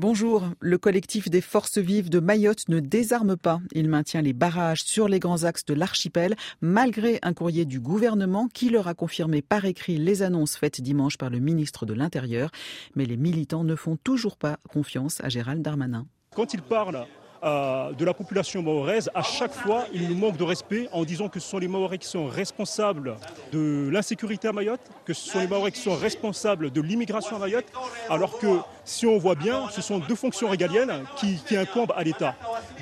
Bonjour. Le collectif des forces vives de Mayotte ne désarme pas. Il maintient les barrages sur les grands axes de l'archipel, malgré un courrier du gouvernement qui leur a confirmé par écrit les annonces faites dimanche par le ministre de l'Intérieur. Mais les militants ne font toujours pas confiance à Gérald Darmanin. Quand il parle de la population mahoraise, à chaque fois, il nous manque de respect en disant que ce sont les Mahorais qui sont responsables de l'insécurité à Mayotte, que ce sont les Mahorais qui sont responsables de l'immigration à Mayotte, alors que si on voit bien, ce sont deux fonctions régaliennes qui, incombent à l'État.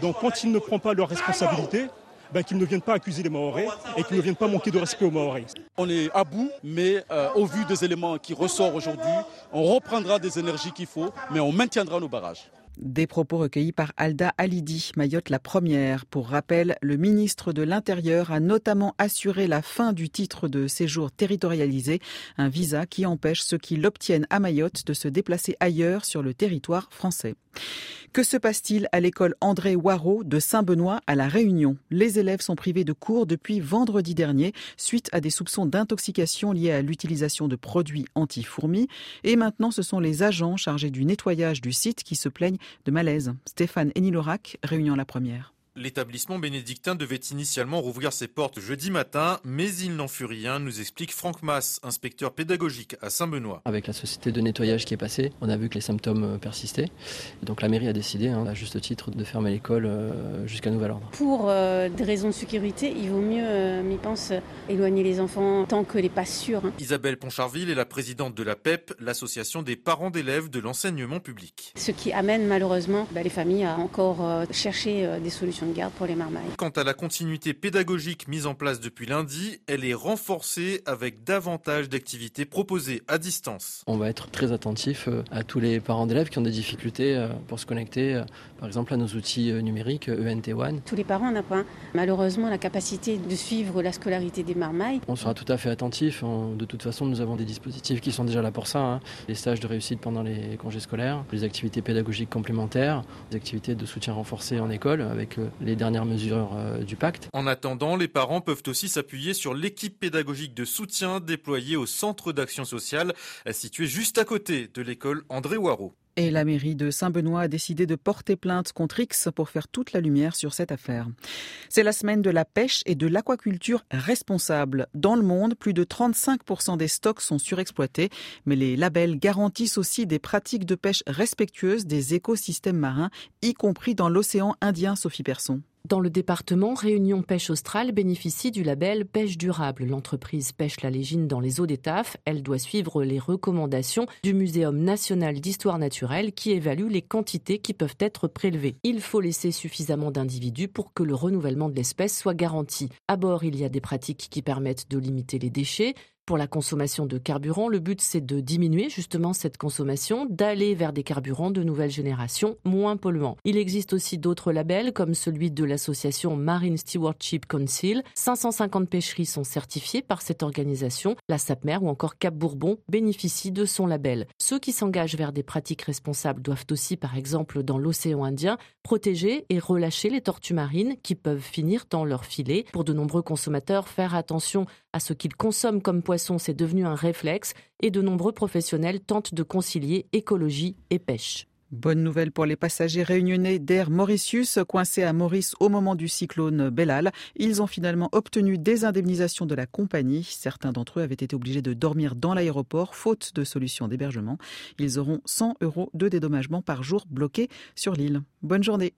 Donc quand il ne prend pas leurs responsabilités, ben, qu'ils ne viennent pas accuser les Mahorais et qu'ils ne viennent pas manquer de respect aux Mahorais. On est à bout, mais euh, au vu des éléments qui ressortent aujourd'hui, on reprendra des énergies qu'il faut, mais on maintiendra nos barrages. Des propos recueillis par Alda Alidi, Mayotte la première. Pour rappel, le ministre de l'Intérieur a notamment assuré la fin du titre de séjour territorialisé, un visa qui empêche ceux qui l'obtiennent à Mayotte de se déplacer ailleurs sur le territoire français. Que se passe-t-il à l'école André Waro de Saint-Benoît à La Réunion? Les élèves sont privés de cours depuis vendredi dernier suite à des soupçons d'intoxication liés à l'utilisation de produits anti-fourmis. Et maintenant, ce sont les agents chargés du nettoyage du site qui se plaignent de malaise. Stéphane Enilorac, Réunion la première. L'établissement bénédictin devait initialement rouvrir ses portes jeudi matin, mais il n'en fut rien, nous explique Franck Mass, inspecteur pédagogique à Saint-Benoît. Avec la société de nettoyage qui est passée, on a vu que les symptômes euh, persistaient. Donc la mairie a décidé, hein, à juste titre, de fermer l'école euh, jusqu'à nouvel ordre. Pour euh, des raisons de sécurité, il vaut mieux, m'y pense, éloigner les enfants tant que les pas sûrs. Hein. Isabelle Poncharville est la présidente de la PEP, l'association des parents d'élèves de l'enseignement public. Ce qui amène malheureusement bah, les familles à encore chercher des solutions garde pour les marmailles. Quant à la continuité pédagogique mise en place depuis lundi, elle est renforcée avec davantage d'activités proposées à distance. On va être très attentif euh, à tous les parents d'élèves qui ont des difficultés euh, pour se connecter, euh, par exemple à nos outils numériques ENT One. Tous les parents n'ont pas malheureusement la capacité de suivre la scolarité des marmailles. On sera tout à fait attentif. De toute façon, nous avons des dispositifs qui sont déjà là pour ça. Hein. Les stages de réussite pendant les congés scolaires, les activités pédagogiques complémentaires, les activités de soutien renforcé en école avec les dernières mesures euh, du pacte. En attendant, les parents peuvent aussi s'appuyer sur l'équipe pédagogique de soutien déployée au centre d'action sociale situé juste à côté de l'école André Waro. Et la mairie de Saint-Benoît a décidé de porter plainte contre X pour faire toute la lumière sur cette affaire. C'est la semaine de la pêche et de l'aquaculture responsable. Dans le monde, plus de 35% des stocks sont surexploités, mais les labels garantissent aussi des pratiques de pêche respectueuses des écosystèmes marins, y compris dans l'océan Indien, Sophie Persson. Dans le département, Réunion Pêche Australe bénéficie du label Pêche durable. L'entreprise pêche la légine dans les eaux des TAF. Elle doit suivre les recommandations du Muséum national d'histoire naturelle qui évalue les quantités qui peuvent être prélevées. Il faut laisser suffisamment d'individus pour que le renouvellement de l'espèce soit garanti. À bord, il y a des pratiques qui permettent de limiter les déchets, pour la consommation de carburant. Le but, c'est de diminuer justement cette consommation, d'aller vers des carburants de nouvelle génération moins polluants. Il existe aussi d'autres labels comme celui de l'association Marine Stewardship Council. 550 pêcheries sont certifiées par cette organisation. La SAPMER ou encore Cap Bourbon bénéficient de son label. Ceux qui s'engagent vers des pratiques responsables doivent aussi, par exemple, dans l'océan Indien, protéger et relâcher les tortues marines qui peuvent finir dans leur filet. Pour de nombreux consommateurs, faire attention à ce qu'ils consomment comme poisson c'est devenu un réflexe et de nombreux professionnels tentent de concilier écologie et pêche. Bonne nouvelle pour les passagers réunionnais d'Air Mauritius, coincés à Maurice au moment du cyclone Bellal. Ils ont finalement obtenu des indemnisations de la compagnie. Certains d'entre eux avaient été obligés de dormir dans l'aéroport, faute de solution d'hébergement. Ils auront 100 euros de dédommagement par jour bloqués sur l'île. Bonne journée.